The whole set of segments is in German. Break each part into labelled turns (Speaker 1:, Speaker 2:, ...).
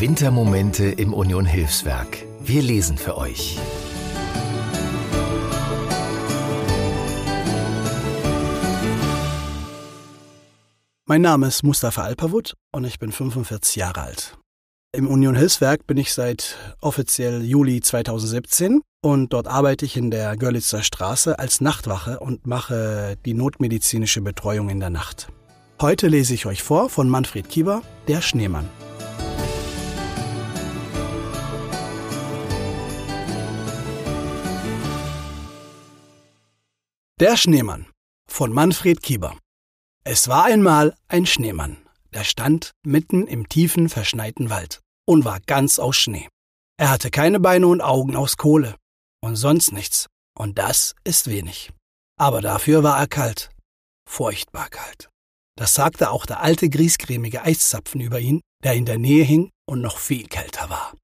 Speaker 1: Wintermomente im Union Hilfswerk. Wir lesen für euch.
Speaker 2: Mein Name ist Mustafa Alpavut und ich bin 45 Jahre alt. Im Union Hilfswerk bin ich seit offiziell Juli 2017 und dort arbeite ich in der Görlitzer Straße als Nachtwache und mache die notmedizinische Betreuung in der Nacht. Heute lese ich euch vor von Manfred Kieber, Der Schneemann. Der Schneemann von Manfred Kieber. Es war einmal ein Schneemann, der stand mitten im tiefen, verschneiten Wald und war ganz aus Schnee. Er hatte keine Beine und Augen aus Kohle und sonst nichts, und das ist wenig. Aber dafür war er kalt, furchtbar kalt. Das sagte auch der alte griesgrämige Eiszapfen über ihn, der in der Nähe hing und noch viel kälter war.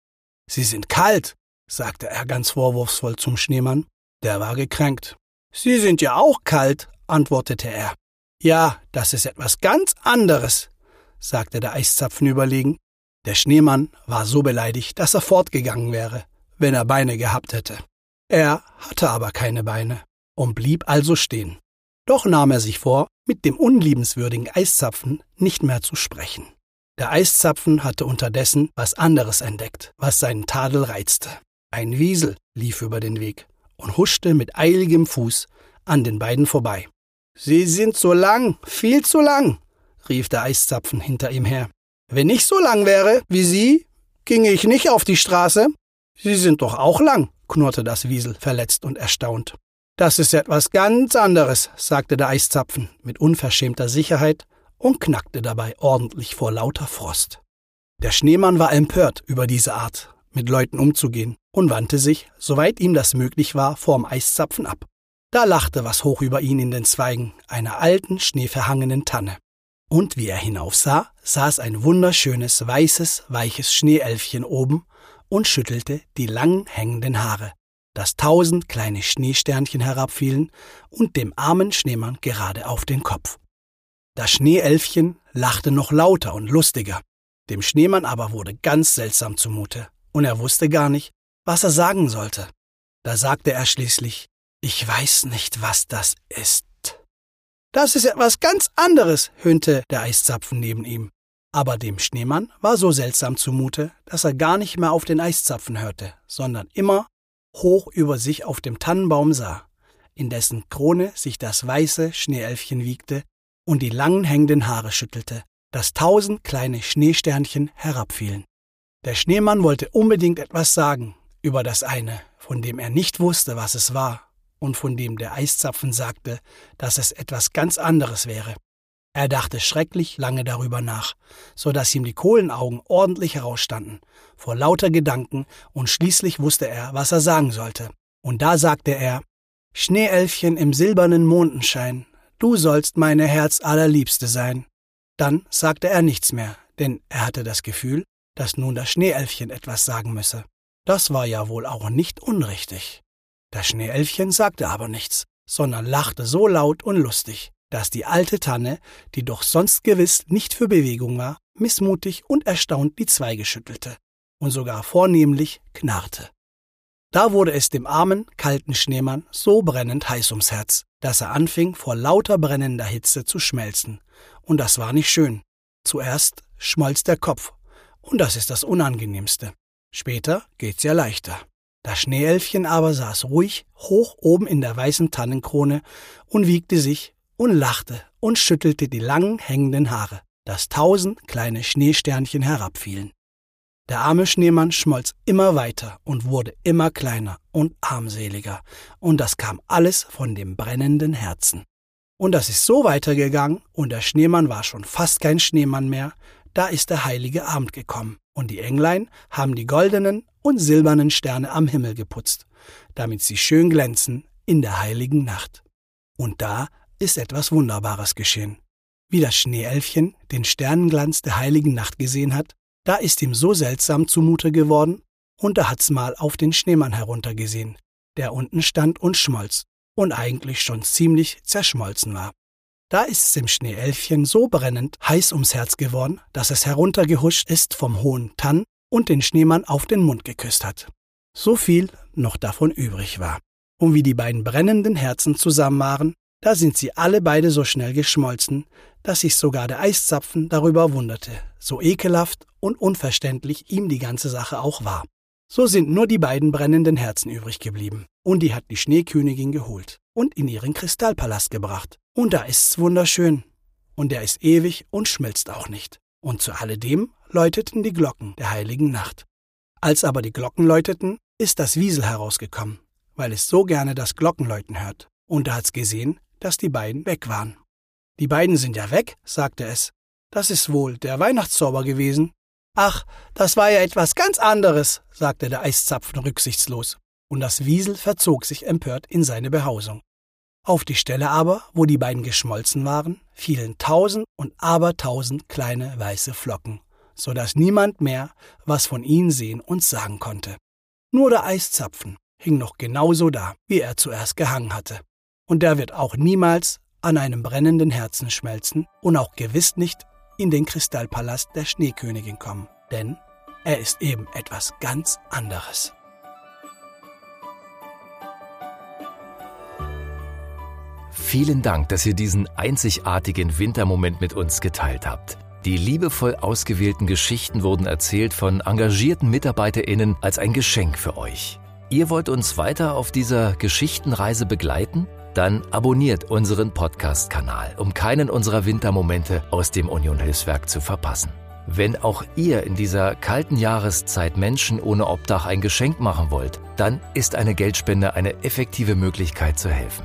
Speaker 2: Sie sind kalt, sagte er ganz vorwurfsvoll zum Schneemann. Der war gekränkt. Sie sind ja auch kalt, antwortete er. Ja, das ist etwas ganz anderes, sagte der Eiszapfen überlegen. Der Schneemann war so beleidigt, dass er fortgegangen wäre, wenn er Beine gehabt hätte. Er hatte aber keine Beine und blieb also stehen. Doch nahm er sich vor, mit dem unliebenswürdigen Eiszapfen nicht mehr zu sprechen. Der Eiszapfen hatte unterdessen was anderes entdeckt, was seinen Tadel reizte. Ein Wiesel lief über den Weg und huschte mit eiligem Fuß an den beiden vorbei. Sie sind so lang, viel zu lang, rief der Eiszapfen hinter ihm her. Wenn ich so lang wäre wie Sie, ginge ich nicht auf die Straße. Sie sind doch auch lang, knurrte das Wiesel verletzt und erstaunt. Das ist etwas ganz anderes, sagte der Eiszapfen mit unverschämter Sicherheit und knackte dabei ordentlich vor lauter Frost. Der Schneemann war empört über diese Art, mit Leuten umzugehen, und wandte sich, soweit ihm das möglich war, vorm Eiszapfen ab. Da lachte was hoch über ihn in den Zweigen einer alten, schneeverhangenen Tanne. Und wie er hinaufsah, saß ein wunderschönes, weißes, weiches Schneeelfchen oben und schüttelte die lang hängenden Haare dass tausend kleine Schneesternchen herabfielen und dem armen Schneemann gerade auf den Kopf. Das Schneeelfchen lachte noch lauter und lustiger, dem Schneemann aber wurde ganz seltsam zumute, und er wusste gar nicht, was er sagen sollte. Da sagte er schließlich, ich weiß nicht, was das ist. Das ist etwas ganz anderes, höhnte der Eiszapfen neben ihm. Aber dem Schneemann war so seltsam zumute, dass er gar nicht mehr auf den Eiszapfen hörte, sondern immer hoch über sich auf dem Tannenbaum sah, in dessen Krone sich das weiße Schneeelfchen wiegte und die langen hängenden Haare schüttelte, dass tausend kleine Schneesternchen herabfielen. Der Schneemann wollte unbedingt etwas sagen über das eine, von dem er nicht wusste, was es war, und von dem der Eiszapfen sagte, dass es etwas ganz anderes wäre. Er dachte schrecklich lange darüber nach, so dass ihm die Kohlenaugen ordentlich herausstanden, vor lauter Gedanken, und schließlich wusste er, was er sagen sollte. Und da sagte er, Schneeelfchen im silbernen Mondenschein, du sollst meine Herz allerliebste sein. Dann sagte er nichts mehr, denn er hatte das Gefühl, dass nun das Schneeelfchen etwas sagen müsse. Das war ja wohl auch nicht unrichtig. Das Schneeelfchen sagte aber nichts, sondern lachte so laut und lustig, dass die alte Tanne, die doch sonst gewiss nicht für Bewegung war, missmutig und erstaunt die Zweige schüttelte und sogar vornehmlich knarrte. Da wurde es dem armen, kalten Schneemann so brennend heiß ums Herz, dass er anfing, vor lauter brennender Hitze zu schmelzen. Und das war nicht schön. Zuerst schmolz der Kopf, und das ist das Unangenehmste. Später geht's ja leichter. Das Schneeelfchen aber saß ruhig hoch oben in der weißen Tannenkrone und wiegte sich und lachte und schüttelte die langen hängenden Haare, dass tausend kleine Schneesternchen herabfielen. Der arme Schneemann schmolz immer weiter und wurde immer kleiner und armseliger, und das kam alles von dem brennenden Herzen. Und das ist so weitergegangen, und der Schneemann war schon fast kein Schneemann mehr, da ist der heilige Abend gekommen, und die Englein haben die goldenen und silbernen Sterne am Himmel geputzt, damit sie schön glänzen in der heiligen Nacht. Und da ist etwas Wunderbares geschehen. Wie das Schneeelfchen den Sternenglanz der heiligen Nacht gesehen hat, da ist ihm so seltsam zumute geworden, und da hat's mal auf den Schneemann heruntergesehen, der unten stand und schmolz und eigentlich schon ziemlich zerschmolzen war. Da ist's dem Schneeelfchen so brennend heiß ums Herz geworden, dass es heruntergehuscht ist vom hohen Tann und den Schneemann auf den Mund geküsst hat. So viel noch davon übrig war. Und wie die beiden brennenden Herzen zusammen waren, da sind sie alle beide so schnell geschmolzen, dass sich sogar der Eiszapfen darüber wunderte, so ekelhaft und unverständlich ihm die ganze Sache auch war. So sind nur die beiden brennenden Herzen übrig geblieben, und die hat die Schneekönigin geholt und in ihren Kristallpalast gebracht. Und da ist's wunderschön, und der ist ewig und schmilzt auch nicht. Und zu alledem läuteten die Glocken der heiligen Nacht. Als aber die Glocken läuteten, ist das Wiesel herausgekommen, weil es so gerne das Glockenläuten hört. Und da hat's gesehen, dass die beiden weg waren. Die beiden sind ja weg, sagte es. Das ist wohl der Weihnachtszauber gewesen. Ach, das war ja etwas ganz anderes, sagte der Eiszapfen rücksichtslos. Und das Wiesel verzog sich empört in seine Behausung. Auf die Stelle aber, wo die beiden geschmolzen waren, fielen tausend und abertausend kleine weiße Flocken, so dass niemand mehr was von ihnen sehen und sagen konnte. Nur der Eiszapfen hing noch genauso da, wie er zuerst gehangen hatte. Und der wird auch niemals an einem brennenden Herzen schmelzen und auch gewiss nicht in den Kristallpalast der Schneekönigin kommen, denn er ist eben etwas ganz anderes.
Speaker 1: Vielen Dank, dass ihr diesen einzigartigen Wintermoment mit uns geteilt habt. Die liebevoll ausgewählten Geschichten wurden erzählt von engagierten MitarbeiterInnen als ein Geschenk für euch. Ihr wollt uns weiter auf dieser Geschichtenreise begleiten? Dann abonniert unseren Podcast-Kanal, um keinen unserer Wintermomente aus dem Union Hilfswerk zu verpassen. Wenn auch ihr in dieser kalten Jahreszeit Menschen ohne Obdach ein Geschenk machen wollt, dann ist eine Geldspende eine effektive Möglichkeit zu helfen.